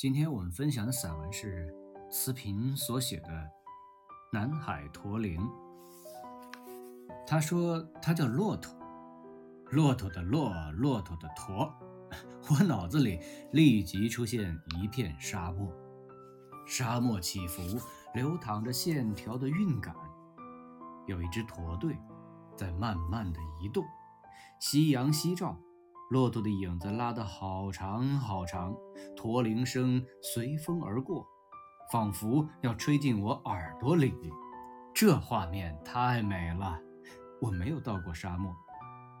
今天我们分享的散文是词平所写的《南海驼铃》。他说他叫骆驼，骆驼的骆，骆驼的驼。我脑子里立即出现一片沙漠，沙漠起伏，流淌着线条的韵感。有一支驼队在慢慢的移动，夕阳西照。骆驼的影子拉得好长好长，驼铃声随风而过，仿佛要吹进我耳朵里。这画面太美了。我没有到过沙漠，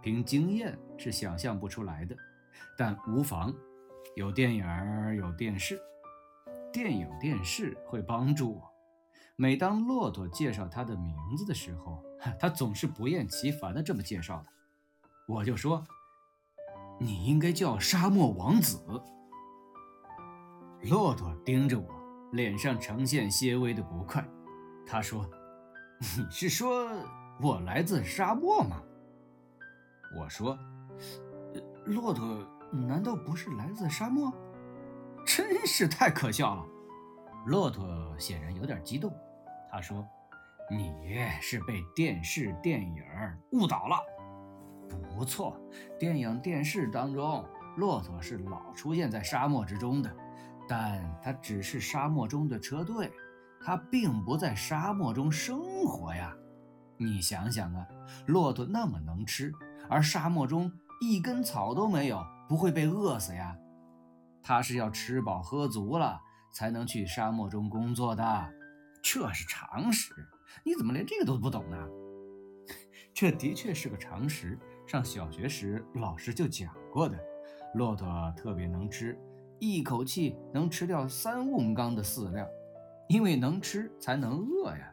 凭经验是想象不出来的。但无妨，有电影，有电视，电影电视会帮助我。每当骆驼介绍他的名字的时候，他总是不厌其烦地这么介绍的。我就说。你应该叫沙漠王子。骆驼盯着我，脸上呈现些微的不快。他说：“你是说我来自沙漠吗？”我说：“骆驼难道不是来自沙漠？真是太可笑了。”骆驼显然有点激动。他说：“你是被电视电影误导了。”不错，电影、电视当中，骆驼是老出现在沙漠之中的，但它只是沙漠中的车队，它并不在沙漠中生活呀。你想想啊，骆驼那么能吃，而沙漠中一根草都没有，不会被饿死呀？它是要吃饱喝足了才能去沙漠中工作的，这是常识。你怎么连这个都不懂呢？这的确是个常识。上小学时，老师就讲过的，骆驼特别能吃，一口气能吃掉三瓮缸的饲料，因为能吃才能饿呀。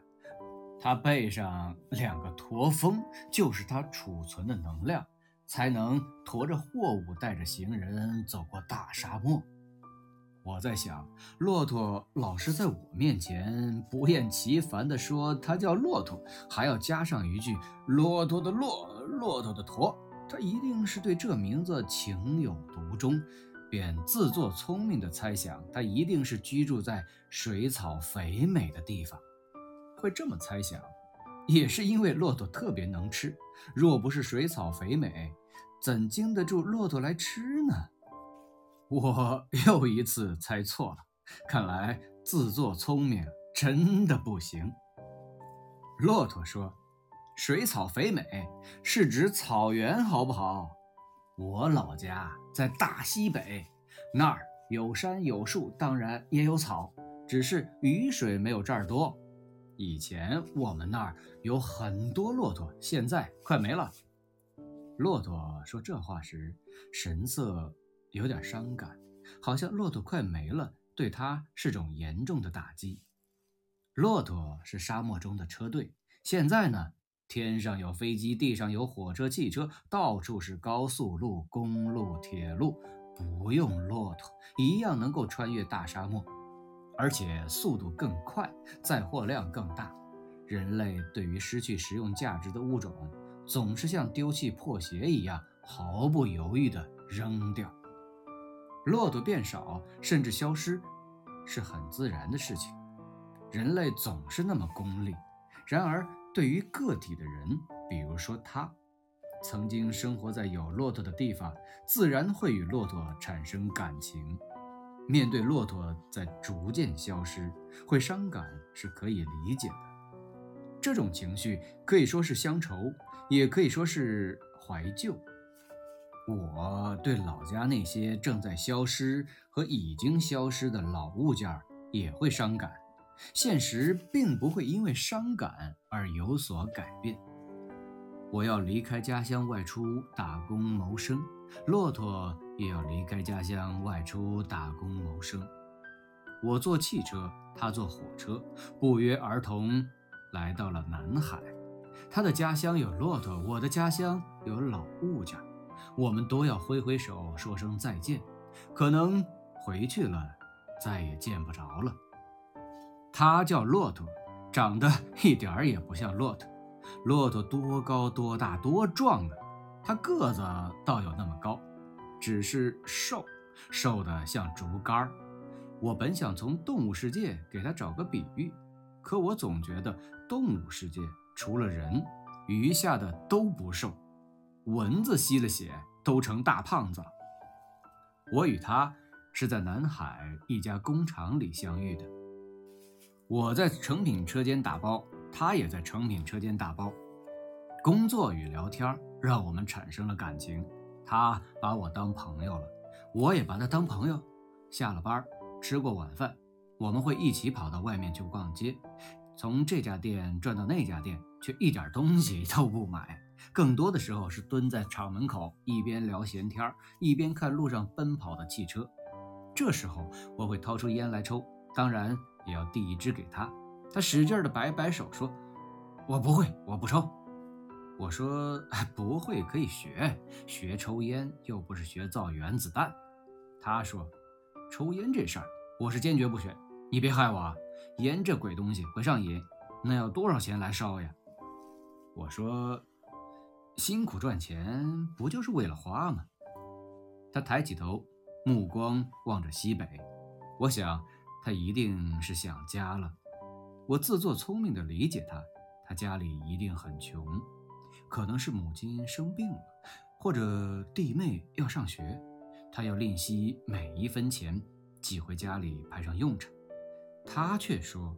它背上两个驼峰，就是它储存的能量，才能驮着货物，带着行人走过大沙漠。我在想，骆驼老是在我面前不厌其烦地说它叫骆驼，还要加上一句“骆驼的骆”。骆驼的驼，他一定是对这名字情有独钟，便自作聪明地猜想，他一定是居住在水草肥美的地方。会这么猜想，也是因为骆驼特别能吃。若不是水草肥美，怎经得住骆驼来吃呢？我 又一次猜错了，看来自作聪明真的不行。骆驼说。水草肥美是指草原，好不好？我老家在大西北，那儿有山有树，当然也有草，只是雨水没有这儿多。以前我们那儿有很多骆驼，现在快没了。骆驼说这话时，神色有点伤感，好像骆驼快没了，对他是种严重的打击。骆驼是沙漠中的车队，现在呢？天上有飞机，地上有火车、汽车，到处是高速路、公路、铁路，不用骆驼一样能够穿越大沙漠，而且速度更快，载货量更大。人类对于失去实用价值的物种，总是像丢弃破鞋一样，毫不犹豫地扔掉。骆驼变少，甚至消失，是很自然的事情。人类总是那么功利，然而。对于个体的人，比如说他，曾经生活在有骆驼的地方，自然会与骆驼产生感情。面对骆驼在逐渐消失，会伤感是可以理解的。这种情绪可以说是乡愁，也可以说是怀旧。我对老家那些正在消失和已经消失的老物件也会伤感。现实并不会因为伤感而有所改变。我要离开家乡外出打工谋生，骆驼也要离开家乡外出打工谋生。我坐汽车，他坐火车，不约而同来到了南海。他的家乡有骆驼，我的家乡有老物件，我们都要挥挥手说声再见。可能回去了，再也见不着了。他叫骆驼，长得一点儿也不像骆驼。骆驼多高多大多壮啊！他个子倒有那么高，只是瘦，瘦的像竹竿儿。我本想从动物世界给他找个比喻，可我总觉得动物世界除了人，余下的都不瘦。蚊子吸了血都成大胖子了。我与他是在南海一家工厂里相遇的。我在成品车间打包，他也在成品车间打包。工作与聊天让我们产生了感情，他把我当朋友了，我也把他当朋友。下了班，吃过晚饭，我们会一起跑到外面去逛街，从这家店转到那家店，却一点东西都不买。更多的时候是蹲在厂门口，一边聊闲天一边看路上奔跑的汽车。这时候我会掏出烟来抽，当然也要递一支给他。他使劲的摆摆手说：“我不会，我不抽。”我说：“不会可以学，学抽烟又不是学造原子弹。”他说：“抽烟这事儿，我是坚决不学。你别害我啊！烟这鬼东西会上瘾，那要多少钱来烧呀？”我说。辛苦赚钱不就是为了花吗？他抬起头，目光望着西北。我想他一定是想家了。我自作聪明地理解他，他家里一定很穷，可能是母亲生病了，或者弟妹要上学，他要吝惜每一分钱寄回家里派上用场。他却说：“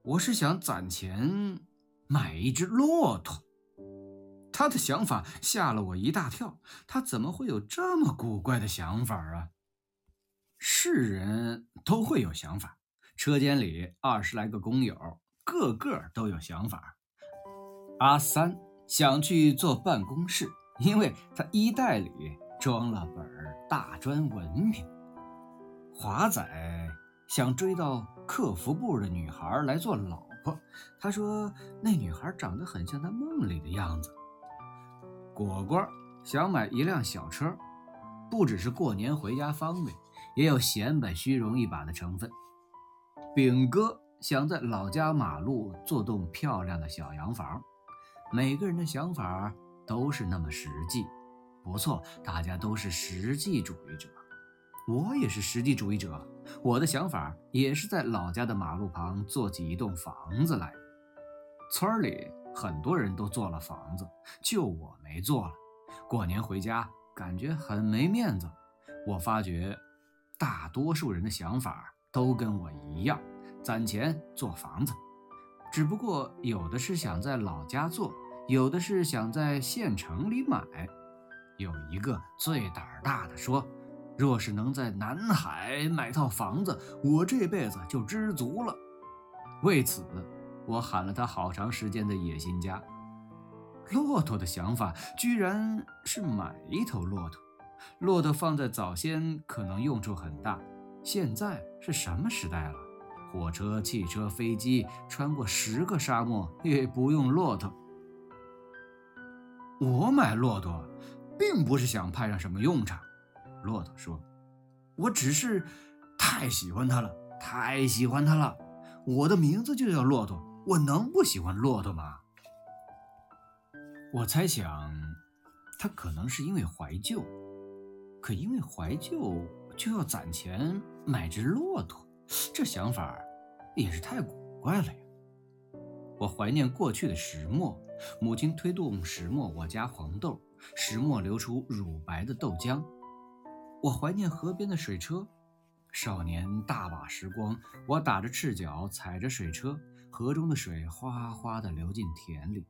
我是想攒钱买一只骆驼。”他的想法吓了我一大跳，他怎么会有这么古怪的想法啊？是人都会有想法，车间里二十来个工友，个个都有想法。阿三想去做办公室，因为他衣袋里装了本大专文凭。华仔想追到客服部的女孩来做老婆，他说那女孩长得很像他梦里的样子。果果想买一辆小车，不只是过年回家方便，也有显摆虚荣一把的成分。饼哥想在老家马路做栋漂亮的小洋房。每个人的想法都是那么实际，不错，大家都是实际主义者。我也是实际主义者，我的想法也是在老家的马路旁做起一栋房子来。村里。很多人都做了房子，就我没做了。过年回家感觉很没面子。我发觉，大多数人的想法都跟我一样，攒钱做房子。只不过有的是想在老家做，有的是想在县城里买。有一个最胆儿大的说：“若是能在南海买套房子，我这辈子就知足了。”为此。我喊了他好长时间的野心家。骆驼的想法居然是买一头骆驼。骆驼放在早先可能用处很大，现在是什么时代了？火车、汽车、飞机穿过十个沙漠也不用骆驼。我买骆驼，并不是想派上什么用场。骆驼说：“我只是太喜欢它了，太喜欢它了。我的名字就叫骆驼。”我能不喜欢骆驼吗？我猜想，他可能是因为怀旧，可因为怀旧就要攒钱买只骆驼，这想法也是太古怪了呀！我怀念过去的石磨，母亲推动石磨，我家黄豆，石磨流出乳白的豆浆。我怀念河边的水车，少年大把时光，我打着赤脚踩着水车。河中的水哗哗地流进田里，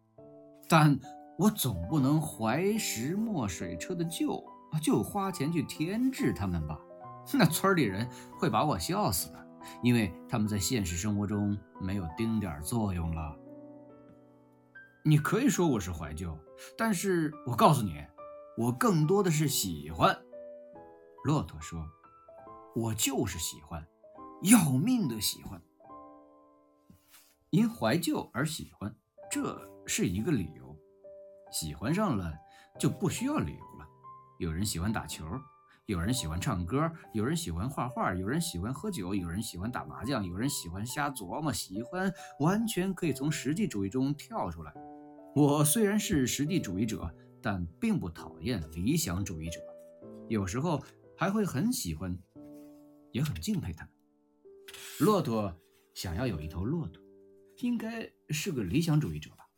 但我总不能怀石墨水车的旧，就花钱去添置它们吧？那村里人会把我笑死的，因为他们在现实生活中没有丁点作用了。你可以说我是怀旧，但是我告诉你，我更多的是喜欢。骆驼说：“我就是喜欢，要命的喜欢。”因怀旧而喜欢，这是一个理由。喜欢上了就不需要理由了。有人喜欢打球，有人喜欢唱歌，有人喜欢画画，有人喜欢喝酒，有人喜欢打麻将，有人喜欢瞎琢磨。喜欢完全可以从实际主义中跳出来。我虽然是实际主义者，但并不讨厌理想主义者，有时候还会很喜欢也很敬佩他们。骆驼想要有一头骆驼，应该是个理想主义者吧。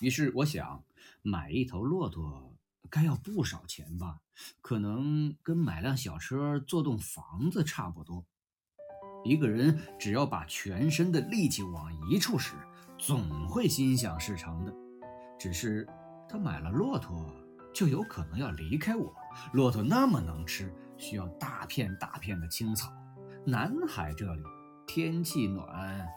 于是我想，买一头骆驼该要不少钱吧？可能跟买辆小车、做栋房子差不多。一个人只要把全身的力气往一处使，总会心想事成的。只是他买了骆驼，就有可能要离开我。骆驼那么能吃，需要大片大片的青草。南海这里天气暖，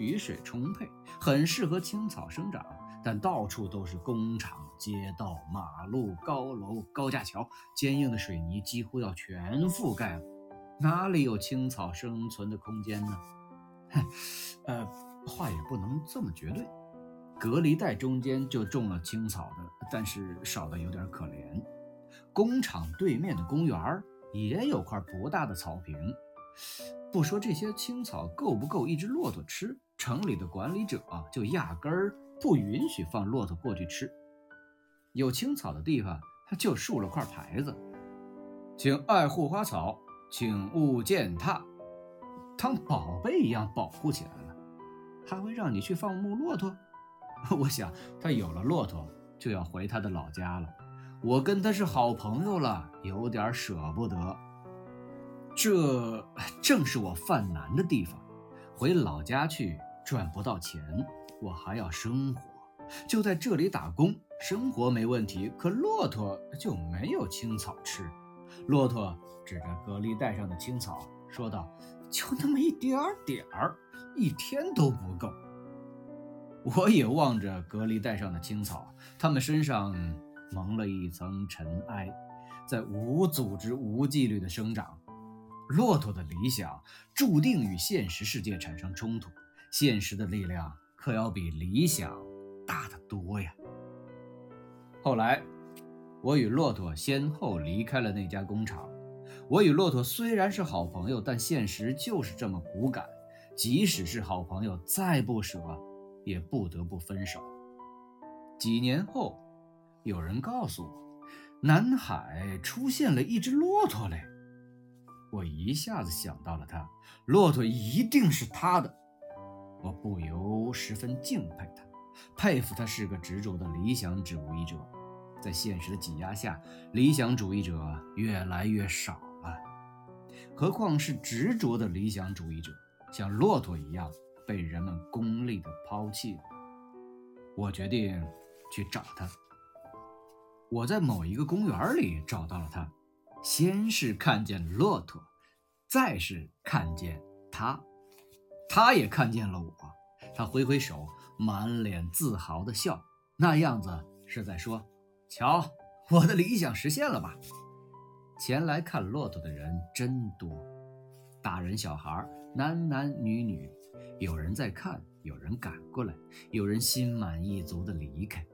雨水充沛，很适合青草生长。但到处都是工厂、街道、马路、高楼、高架桥，坚硬的水泥几乎要全覆盖了，哪里有青草生存的空间呢？哼，呃，话也不能这么绝对。隔离带中间就种了青草的，但是少得有点可怜。工厂对面的公园也有块不大的草坪，不说这些青草够不够一只骆驼吃，城里的管理者就压根儿。不允许放骆驼过去吃。有青草的地方，他就竖了块牌子，请爱护花草，请勿践踏，当宝贝一样保护起来了。还会让你去放牧骆驼？我想他有了骆驼，就要回他的老家了。我跟他是好朋友了，有点舍不得。这正是我犯难的地方。回老家去赚不到钱。我还要生活，就在这里打工，生活没问题。可骆驼就没有青草吃。骆驼指着隔离带上的青草说道：“就那么一点点儿，一天都不够。”我也望着隔离带上的青草，它们身上蒙了一层尘埃，在无组织、无纪律的生长。骆驼的理想注定与现实世界产生冲突，现实的力量。可要比理想大得多呀！后来，我与骆驼先后离开了那家工厂。我与骆驼虽然是好朋友，但现实就是这么骨感。即使是好朋友，再不舍，也不得不分手。几年后，有人告诉我，南海出现了一只骆驼嘞！我一下子想到了他，骆驼一定是他的。我不由十分敬佩他，佩服他是个执着的理想主义者。在现实的挤压下，理想主义者越来越少了，何况是执着的理想主义者，像骆驼一样被人们功利的抛弃了。我决定去找他。我在某一个公园里找到了他，先是看见骆驼，再是看见他。他也看见了我，他挥挥手，满脸自豪的笑，那样子是在说：“瞧，我的理想实现了吧？”前来看骆驼的人真多，大人小孩，男男女女，有人在看，有人赶过来，有人心满意足的离开。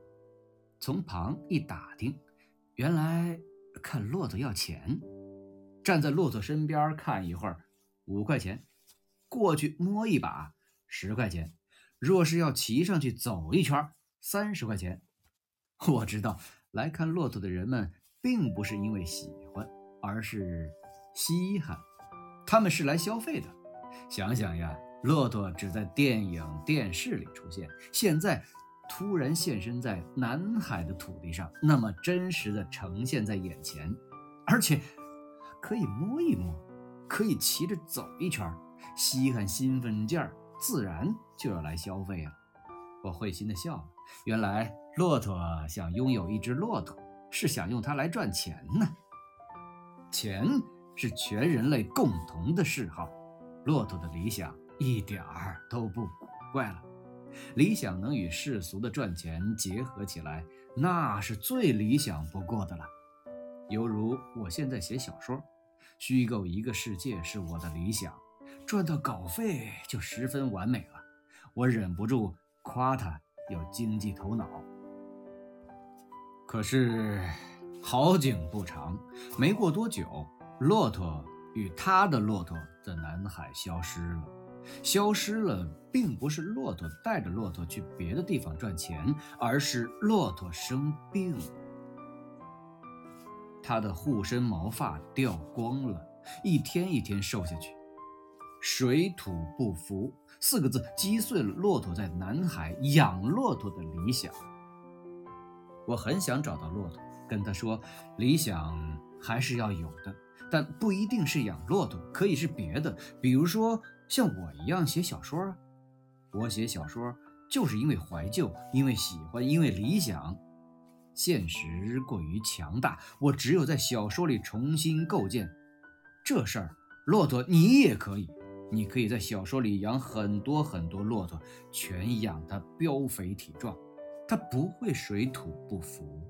从旁一打听，原来看骆驼要钱，站在骆驼身边看一会儿，五块钱。过去摸一把，十块钱；若是要骑上去走一圈，三十块钱。我知道来看骆驼的人们并不是因为喜欢，而是稀罕，他们是来消费的。想想呀，骆驼只在电影、电视里出现，现在突然现身在南海的土地上，那么真实的呈现在眼前，而且可以摸一摸，可以骑着走一圈。稀罕兴奋劲儿，自然就要来消费了。我会心的笑了。原来骆驼想拥有一只骆驼，是想用它来赚钱呢。钱是全人类共同的嗜好。骆驼的理想一点儿都不古怪了。理想能与世俗的赚钱结合起来，那是最理想不过的了。犹如我现在写小说，虚构一个世界是我的理想。赚到稿费就十分完美了，我忍不住夸他有经济头脑。可是好景不长，没过多久，骆驼与他的骆驼在南海消失了。消失了，并不是骆驼带着骆驼去别的地方赚钱，而是骆驼生病，他的护身毛发掉光了。一天一天瘦下去。水土不服四个字击碎了骆驼在南海养骆驼的理想。我很想找到骆驼，跟他说：理想还是要有的，但不一定是养骆驼，可以是别的，比如说像我一样写小说啊。我写小说就是因为怀旧，因为喜欢，因为理想。现实过于强大，我只有在小说里重新构建。这事儿，骆驼你也可以，你可以在小说里养很多很多骆驼，全养得膘肥体壮，它不会水土不服。